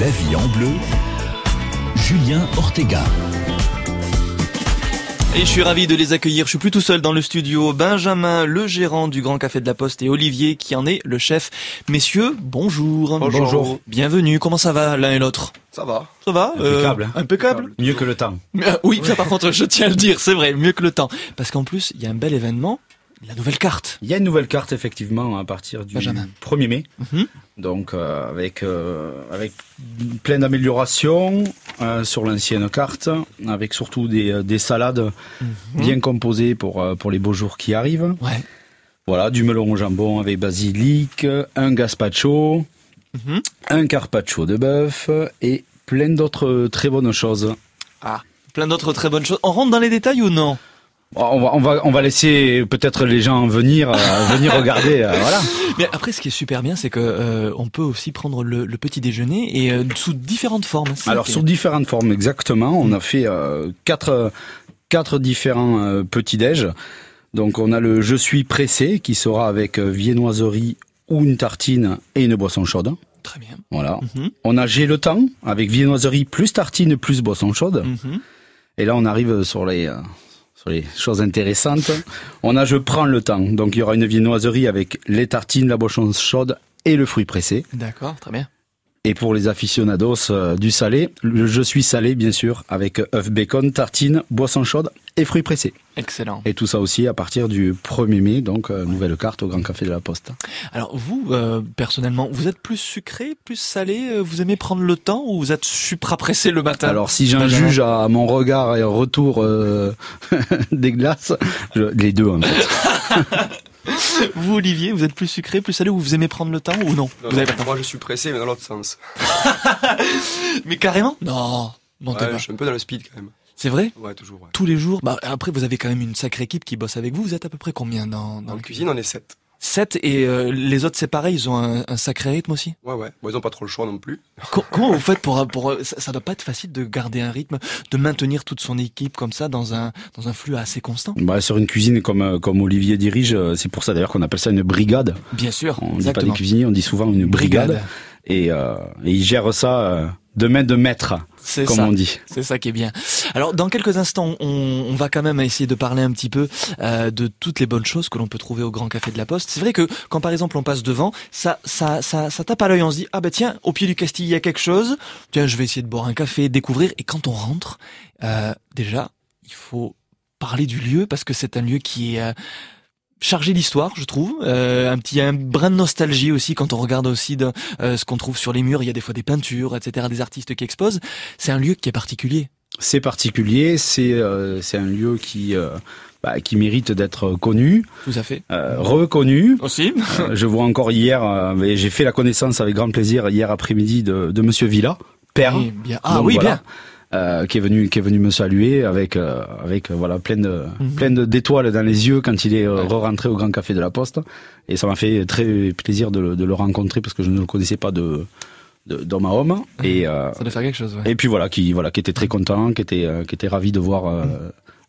La vie en bleu, Julien Ortega. Et je suis ravi de les accueillir. Je suis plus tout seul dans le studio. Benjamin, le gérant du Grand Café de la Poste, et Olivier, qui en est le chef. Messieurs, bonjour. Bonjour. Bienvenue. Comment ça va l'un et l'autre? Ça va. Ça va Impeccable. Euh, impeccable. Mieux que le temps. Mais, euh, oui, ça par contre, je tiens à le dire, c'est vrai, mieux que le temps. Parce qu'en plus, il y a un bel événement, la nouvelle carte. Il y a une nouvelle carte effectivement à partir du Benjamin. 1er mai. Mhm. Donc euh, avec euh, avec plein d'améliorations euh, sur l'ancienne carte, avec surtout des, des salades bien composées pour pour les beaux jours qui arrivent. Ouais. Voilà, du melon au jambon avec basilic, un gazpacho, Mhm. un carpaccio de bœuf et plein d'autres très bonnes choses. Ah, plein d'autres très bonnes choses. On rentre dans les détails ou non? On va on va on va laisser peut-être les gens venir euh, venir regarder. euh, voilà. Mais après, ce qui est super bien, c'est que euh, on peut aussi prendre le, le petit déjeuner et sous différentes formes. Alors sous différentes formes exactement, on a fait quatre quatre différents petits déj. Donc on a le je suis pressé qui sera avec viennoiserie ou une tartine et une boisson chaude. très bien. Voilà. Mhm. On a j'ai le temps avec viennoiserie plus tartine plus boisson chaude. Mhm. Et là on arrive sur les sur les choses. On a je prends le temps. Donc il y aura une viennoiserie avec les tartines, la boisson chaude et le fruit pressé. D'accord, très bien. Et pour les aficionados euh, du salé, je suis salé bien sûr avec œuf bacon, tartine, boisson chaude et fruits pressés. Excellent. Et tout ça aussi à partir du 1er mai, donc euh, nouvelle carte au Grand Café de la Poste. Alors vous, euh, personnellement, vous êtes plus sucré, plus salé euh, Vous aimez prendre le temps ou vous êtes supra pressé le matin? Alors si j'en juge à mon regard et retour des glaces, je- les deux en fait. Vous, Olivier, vous êtes plus sucré, plus salé ou vous aimez prendre le temps ou non, Non, Vous avez pas le temps moi, je suis pressé, mais dans l'autre sens. Mais carrément? Non, non, t'es Ouais, pas. je suis un peu dans le speed quand même. C'est vrai? Ouais, toujours. Ouais. Tous les jours? Bah après, vous avez quand même une sacrée équipe qui bosse avec vous. Vous êtes à peu près combien dans, dans la cuisine, on est 7. 7 et euh, les autres c'est pareil, ils ont un, un sacré rythme aussi. Ouais, ouais. Bon, ils ont pas trop le choix non plus. Co- comment vous faites pour pour ça, ça doit pas être facile de garder un rythme, de maintenir toute son équipe comme ça dans un dans un flux assez constant? Bah, sur une cuisine comme euh, comme Olivier dirige, euh, c'est pour ça d'ailleurs qu'on appelle ça une brigade. Bien sûr, On dit pas exactement. des cuisiniers, on dit souvent une brigade. Et, euh, et ils gèrent ça euh, de main de maître, C'est comme ça. on dit. C'est ça qui est bien. Alors, dans quelques instants, on, on va quand même essayer de parler un petit peu euh, de toutes les bonnes choses que l'on peut trouver au Grand Café de la Poste. C'est vrai que quand par exemple on passe devant, ça, ça, ça, ça tape à l'œil. On se dit ah bah tiens, au pied du Castille il y a quelque chose. Tiens, je vais essayer de boire un café, découvrir. Et quand on rentre, euh, déjà, il faut parler du lieu parce que c'est un lieu qui est euh, chargé d'histoire, je trouve. Euh, un petit un brin de nostalgie aussi quand on regarde aussi de, euh, ce qu'on trouve sur les murs. Il y a des fois des peintures, etc., des artistes qui exposent. C'est un lieu qui est particulier. C'est particulier, c'est euh, c'est un lieu qui euh, bah, qui mérite d'être connu, Tout à fait. euh, reconnu. Aussi. Euh, je vois encore hier, euh, j'ai fait la connaissance avec grand plaisir hier après-midi de, de Monsieur Villa, père, bien. Ah Donc oui, voilà, bien. Euh, qui est venu qui est venu me saluer avec euh, avec euh, voilà plein de Mhm. plein d'étoiles dans les yeux quand il est euh, Ouais. re-rentré au Grand Café de la Poste, et ça m'a fait très plaisir de le, de le rencontrer parce que je ne le connaissais pas de d'homme à homme et euh, Ça doit faire quelque chose, ouais. et puis voilà, qui voilà, qui était très content, qui était euh, qui était ravi de voir euh,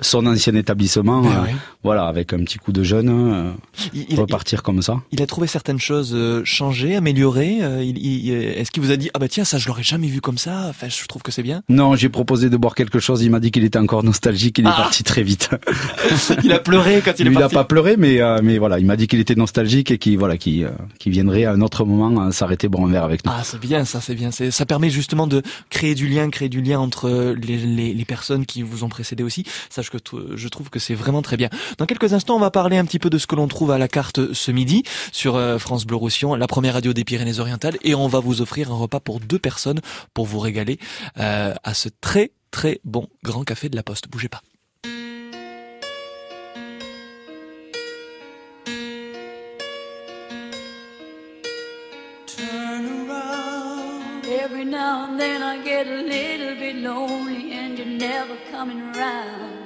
son ancien établissement, Ouais, euh, voilà, avec un petit coup de jeune, euh, Il, il- repartir comme ça. il a trouvé certaines choses euh, changées, améliorées. il- il- Est-ce qu'il vous a dit ah bah tiens ça je l'aurais jamais vu comme ça. Enfin je trouve que c'est bien. Non, j'ai proposé de boire quelque chose. Il m'a dit qu'il était encore nostalgique. Il est Ah. parti très vite. il a pleuré quand il est il a parti. pas pleuré, mais mais voilà, il m'a dit qu'il était nostalgique et qu'il voilà, qui qui viendrait à un autre moment euh, s'arrêter boire un verre avec nous. Ah c'est bien ça c'est bien. Ça permet justement de créer du lien, créer du lien entre les, les, les personnes qui vous ont précédé aussi. Que je trouve que c'est vraiment très bien. Dans quelques instants on va parler un petit peu de ce que l'on trouve à la carte ce midi sur euh, France Bleu Roussillon, la première radio des Pyrénées-Orientales, et on va vous offrir un repas pour deux personnes pour vous régaler euh, à ce très très bon grand café de la Poste. Bougez pas. Every now and then I get a little bit lonely and you're never coming around.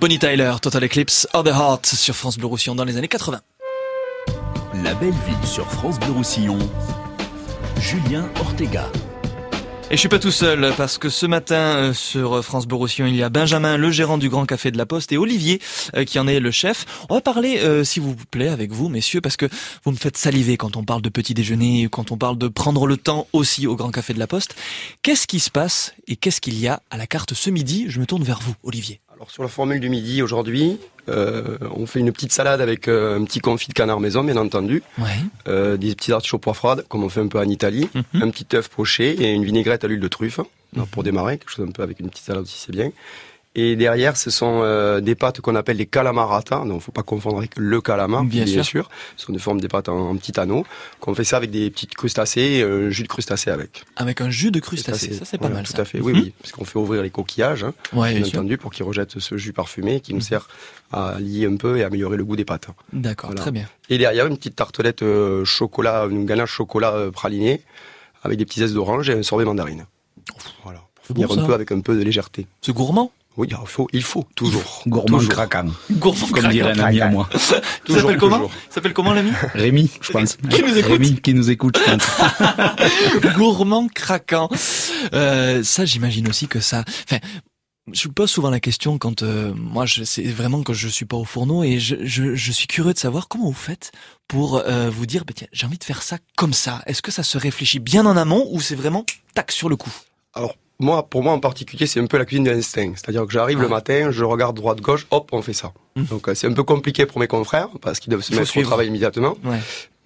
Bonnie Tyler, Total Eclipse of the Heart sur France Bleu Roussillon dans les années 80. La belle ville sur France Bleu Roussillon. Julien Ortega. Et je suis pas tout seul parce que ce matin euh, sur France Bleu Roussillon, il y a Benjamin, le gérant du Grand Café de la Poste, et Olivier euh, qui en est le chef. On va parler, euh, s'il vous plaît, avec vous, messieurs, parce que vous me faites saliver quand on parle de petit déjeuner, quand on parle de prendre le temps aussi au Grand Café de la Poste. Qu'est-ce qui se passe et qu'est-ce qu'il y a à la carte ce midi? Je me tourne vers vous, Olivier. Alors sur la formule du midi aujourd'hui, euh, on fait une petite salade avec euh, un petit confit de canard maison, bien entendu, Ouais. euh, des petits artichauts pois froides, comme on fait un peu en Italie, Mhm. un petit œuf poché et une vinaigrette à l'huile de truffe. Pour démarrer, quelque chose un peu avec une petite salade aussi, c'est bien. Et derrière, ce sont euh, des pâtes qu'on appelle les calamarata. Donc, faut pas confondre avec le calamar, Bien bien, sûr. sûr. Ce sont des formes des pâtes en, en petits anneaux. Qu'on fait ça avec des petites crustacés, et un jus de crustacés avec. Avec un jus de crustacés, ça c'est pas Voilà, mal Tout ça. à fait, oui, Mhm. oui. Parce qu'on fait ouvrir les coquillages, hein, Ouais, bien entendu, pour qu'ils rejettent ce jus parfumé qui nous sert à lier un peu et améliorer le goût des pâtes. D'accord, Voilà. très bien. Et derrière, une petite tartelette euh, chocolat, une ganache chocolat euh, praliné, avec des petits zestes d'orange et un sorbet mandarine. Voilà. Pour finir bon, un peu avec un peu de légèreté. C'est gourmand Oui, il faut, il faut, toujours. Gourmand Toujours. craquant, Gourmand comme dirait un ami à moi. Il s'appelle comment s'appelle comment l'ami Rémi, je pense. Qui nous écoute Rémi qui nous écoute, je pense. Gourmand craquant. Euh, ça, j'imagine aussi que ça. Enfin, je me pose souvent la question quand euh, moi, je, c'est vraiment que je suis pas au fourneau et je, je, je suis curieux de savoir comment vous faites pour euh, vous dire, bah, tiens, j'ai envie de faire ça comme ça. Est-ce que ça se réfléchit bien en amont ou c'est vraiment tac sur le coup? Alors, moi, pour moi en particulier, c'est un peu la cuisine de l'instinct. C'est-à-dire que j'arrive le matin, je regarde droite-gauche, hop, on fait ça. Mhm. Donc, euh, c'est un peu compliqué pour mes confrères, parce qu'ils doivent se mettre suivre. au travail immédiatement. Ouais.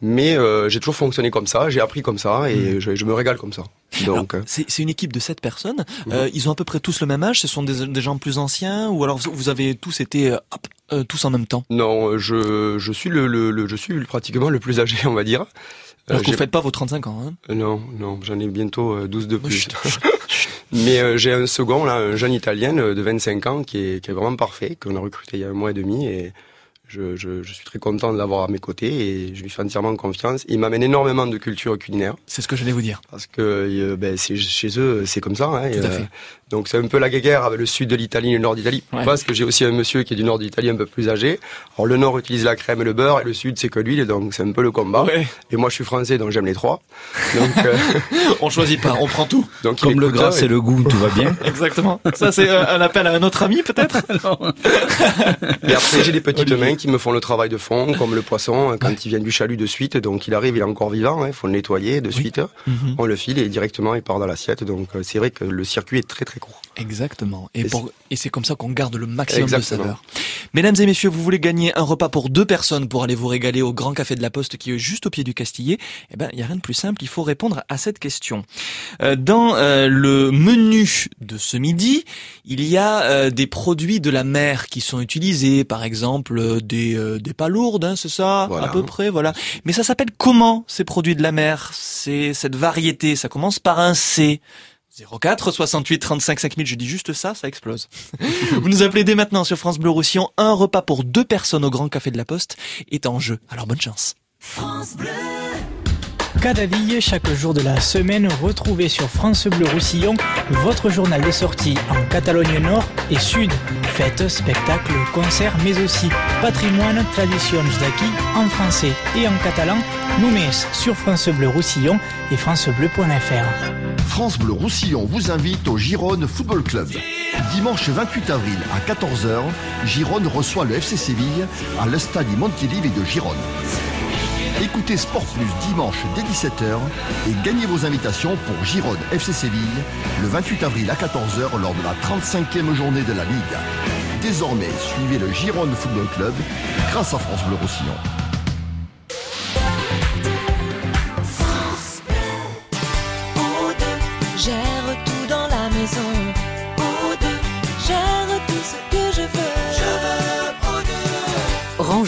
Mais euh, j'ai toujours fonctionné comme ça, j'ai appris comme ça, et je, je me régale comme ça. Donc, euh, C'est une équipe de sept personnes. Euh, ils ont à peu près tous le même âge. Ce sont des, des gens plus anciens ou alors vous- avez tous été hop, tous en même temps? non, je, je suis le, le, le- je suis pratiquement le plus âgé, on va dire. Alors que vous j'ai- faites pas vos 35 ans. Hein. Non, non, j'en ai bientôt euh, 12 de plus. Mais euh, j'ai un second, là, un jeune Italien euh, de 25 ans qui est, qui est vraiment parfait, qu'on a recruté il y a un mois et demi et Je, je, je suis très content de l'avoir à mes côtés et je lui fais entièrement confiance. Il m'amène énormément de culture culinaire C'est ce que j'allais vous dire. parce que euh, ben, c'est chez eux, c'est comme ça. Hein, et, Tout à euh, fait. donc c'est un peu la guerre avec le sud de l'Italie et le nord d'Italie. Ouais. Parce que j'ai aussi un monsieur qui est du nord d'Italie un peu plus âgé. Alors le nord utilise la crème et le beurre et le sud c'est que l'huile, donc c'est un peu le combat. Ouais. Et moi je suis français donc j'aime les trois. Donc, euh, On choisit pas, on prend tout. donc il Comme le gras, euh, c'est le goût, tout va bien. Exactement. Ça, c'est euh, un appel à un autre ami, peut-être? Et après, j'ai des petites mains qui me font le travail de fond, comme le poisson, quand il vient du chalut de suite, donc il arrive, il est encore vivant, il faut le nettoyer de suite. Mhm. On le file et directement il part dans l'assiette. Donc euh, c'est vrai que le circuit est très très court. Exactement. Et, c'est comme ça qu'on garde le maximum Exactement. de saveur. Mesdames et messieurs, vous voulez gagner un repas pour deux personnes pour aller vous régaler au Grand Café de la Poste qui est juste au pied du Castillet Eh ben, il y a rien de plus simple. Il faut répondre à cette question. Euh, dans euh, le menu de ce midi, il y a euh, des produits de la mer qui sont utilisés, par exemple euh, des euh, des palourdes, hein, c'est ça, Voilà. à peu près, voilà. Mais ça s'appelle comment ces produits de la mer? C'est cette variété. Ça commence par un C. 04 68 35 5000, je dis juste ça, ça explose. Vous nous appelez dès maintenant sur France Bleu Roussillon. Un repas pour deux personnes au Grand Café de la Poste est en jeu. Alors bonne chance. Cadaville, chaque jour de la semaine, retrouvez sur France Bleu Roussillon votre journal de sortie en Catalogne Nord et Sud. Fêtes, spectacles, concerts, mais aussi patrimoine, traditions d'acquis en français et en catalan. Nous met sur France Bleu Roussillon et francebleu.fr. France Bleu Roussillon vous invite au Gironde Football Club. Dimanche 28 avril à 14h, Gironde reçoit le FC Séville à l'Estadi Montilivi de Gironde. Écoutez Sport Plus dimanche dès 17h et gagnez vos invitations pour Gironde FC Séville le 28 avril à 14h lors de la 35e journée de la Ligue. Désormais, suivez le Gironde Football Club grâce à France Bleu Roussillon.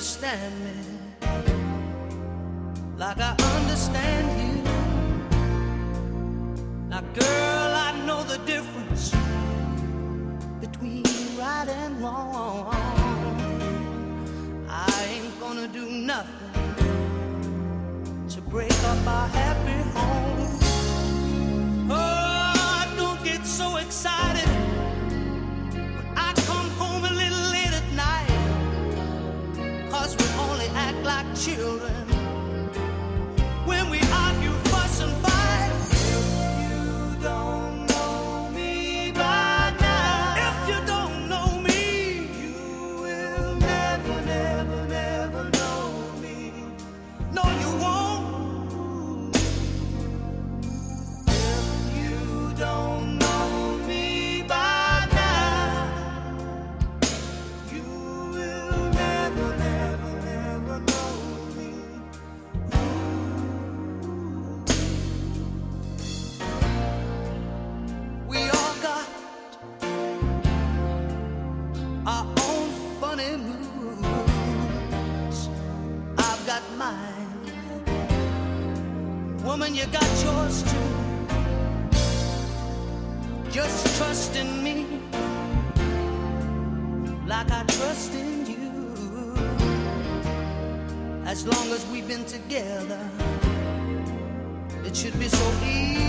Understand me like I understand you. Now, girl, I know the difference between right and wrong. I ain't gonna do nothing to break up our happy like children you got yours too. Just trust in me like I trust in you. As long as we've been together, it should be so easy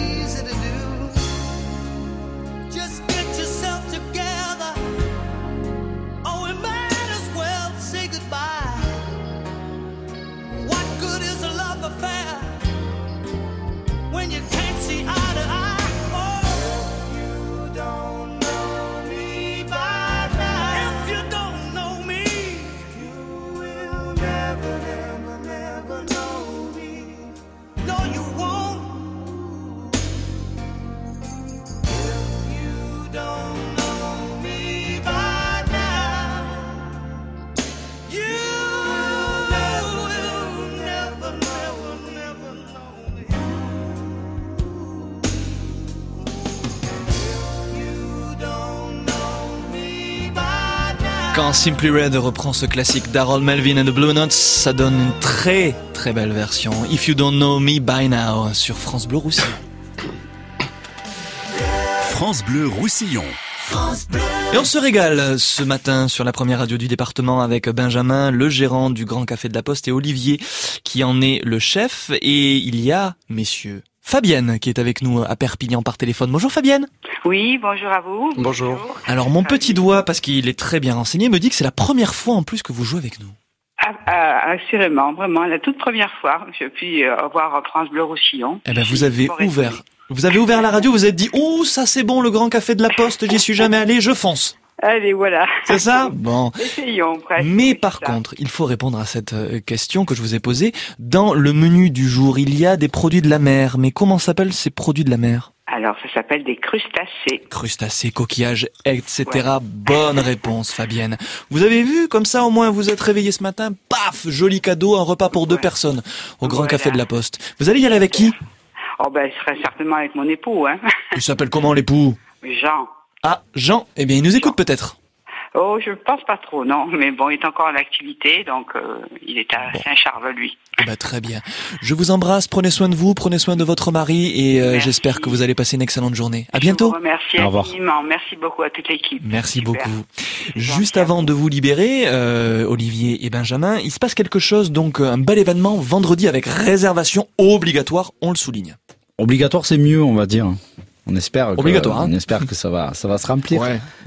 Quand Simply Red reprend ce classique d'Harold Melvin and the Blue Notes, ça donne une très très belle version. If You Don't Know Me By Now sur France Bleu Roussillon. France Bleu Roussillon. Et on se régale ce matin sur la première radio du département avec Benjamin, le gérant du Grand Café de la Poste, et Olivier, qui en est le chef. Et il y a, messieurs, Fabienne qui est avec nous à Perpignan par téléphone. Bonjour Fabienne. Oui, bonjour à vous. Bonjour. Alors mon petit doigt, parce qu'il est très bien renseigné, me dit que c'est la première fois en plus que vous jouez avec nous. Ah, ah, assurément, vraiment, la toute première fois, je puis euh, voir France Bleu Roussillon. Eh ben vous avez ouvert. Vous avez ouvert la radio, vous vous êtes dit, oh ça c'est bon, le Grand Café de la Poste, j'y suis jamais allé, je fonce. Allez, voilà. C'est ça Bon. Essayons, presque. Mais par ça. contre, il faut répondre à cette euh, question que je vous ai posée. Dans le menu du jour, il y a des produits de la mer. Mais comment s'appellent ces produits de la mer? Alors, ça s'appelle des crustacés. Crustacés, coquillages, etc. Bonne réponse, Fabienne. Vous avez vu, comme ça, au moins, vous êtes réveillé ce matin. Paf Joli cadeau, un repas pour deux personnes au Grand Voilà. Café de la Poste. Vous allez y aller avec qui? Oh, ben, ce serait certainement avec mon époux, hein. Il s'appelle comment l'époux? Jean. Ah, Jean. Eh bien, il nous écoute peut-être. Oh, je pense pas trop, non. Mais bon, il est encore en activité, donc euh, il est à Saint-Charles, lui. Eh ben, très bien. Je vous embrasse, prenez soin de vous, prenez soin de votre mari et euh, Merci. j'espère que vous allez passer une excellente journée. À Je bientôt. vous remercie Au revoir. infiniment. Merci beaucoup à toute l'équipe. Merci Super. beaucoup. Juste avant de vous libérer, euh, Olivier et Benjamin, il se passe quelque chose, donc euh, un bel événement vendredi avec réservation obligatoire, on le souligne. Obligatoire, c'est mieux, on va dire. On espère que, hein. on espère que ça va, ça va se remplir.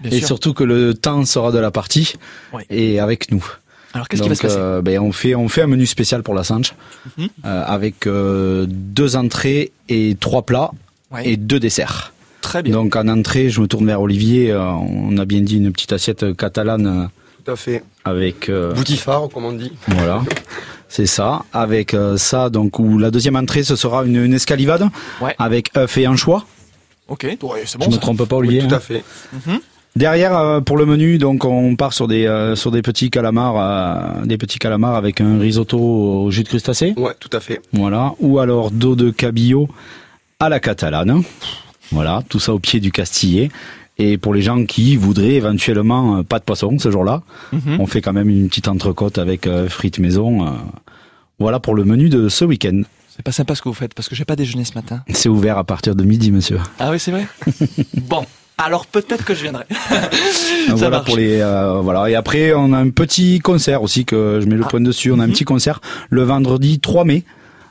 et sûr. surtout que le temps sera de la partie Ouais. et avec nous. Alors qu'est-ce qui va se passer euh, ben, on fait on fait un menu spécial pour la Sanche Mhm. euh, avec euh, deux entrées et trois plats Ouais. et deux desserts. Très bien. Donc en entrée, je me tourne vers Olivier. euh, on a bien dit une petite assiette catalane Tout à fait. avec euh, Boutifard, comme on dit. voilà. C'est ça. Avec euh, ça, donc où la deuxième entrée, ce sera une, une escalivade Ouais. avec œuf et anchois. Ok, ouais, c'est je bon me trompe pas, Oui, Olivier. tout hein. à fait. Derrière, euh, pour le menu, donc on part sur des euh, sur des petits calamars, euh, des petits calamars avec un risotto au jus de crustacé. Ouais, tout à fait. Voilà. Ou alors dos de cabillaud à la catalane. Voilà, tout ça au pied du Castillet. Et pour les gens qui voudraient éventuellement euh, pas de poisson ce jour-là, Mhm. on fait quand même une petite entrecôte avec euh, frites maison. euh. Voilà pour le menu de ce week-end. C'est pas sympa ce que vous faites parce que j'ai pas déjeuné ce matin. C'est ouvert à partir de midi, monsieur. Ah oui, c'est vrai Bon, alors peut-être que je viendrai. Ça voilà marche. pour les euh, voilà. Et après, on a un petit concert aussi que je mets le Ah. point dessus. On a un Mhm. petit concert le vendredi 3 mai.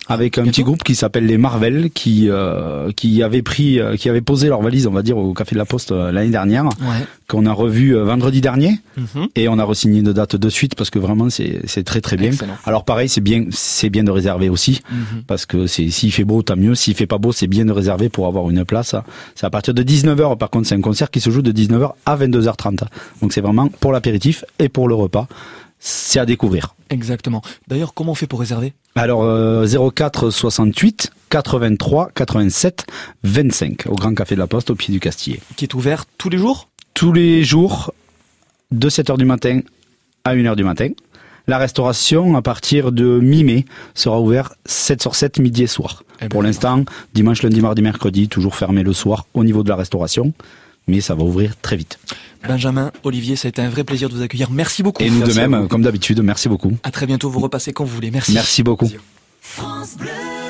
Avec un petit groupe qui s'appelle les Marvel, qui euh, qui avait pris, euh, qui avait posé leur valise, on va dire, au Café de la Poste euh, l'année dernière, Ouais. qu'on a revu euh, vendredi dernier, Mhm. et on a re-signé une date de suite parce que vraiment c'est c'est très très bien. Excellent. Alors pareil, c'est bien c'est bien de réserver aussi Mhm. parce que c'est s'il fait beau tant mieux, s'il fait pas beau c'est bien de réserver pour avoir une place. C'est à partir de 19h par contre c'est un concert qui se joue de 19h à 22h30. Donc c'est vraiment pour l'apéritif et pour le repas. C'est à découvrir. Exactement. D'ailleurs, comment on fait pour réserver? Alors euh, 04 68 83 87 25 au Grand Café de la Poste au pied du Castillet. Qui est ouvert tous les jours? Tous les jours de 7h du matin à 1h du matin. La restauration à partir de mi-mai sera ouverte 7 sur 7 midi et soir. Eh ben, Pour l'instant, dimanche, lundi, mardi, mercredi, toujours fermé le soir au niveau de la restauration. Mais ça va ouvrir très vite. Benjamin, Olivier, ça a été un vrai plaisir de vous accueillir. Merci beaucoup. Et nous de Merci même, comme d'habitude, merci beaucoup. À très bientôt, vous repassez quand vous voulez. Merci. Merci beaucoup. Plaisir. France Bleu.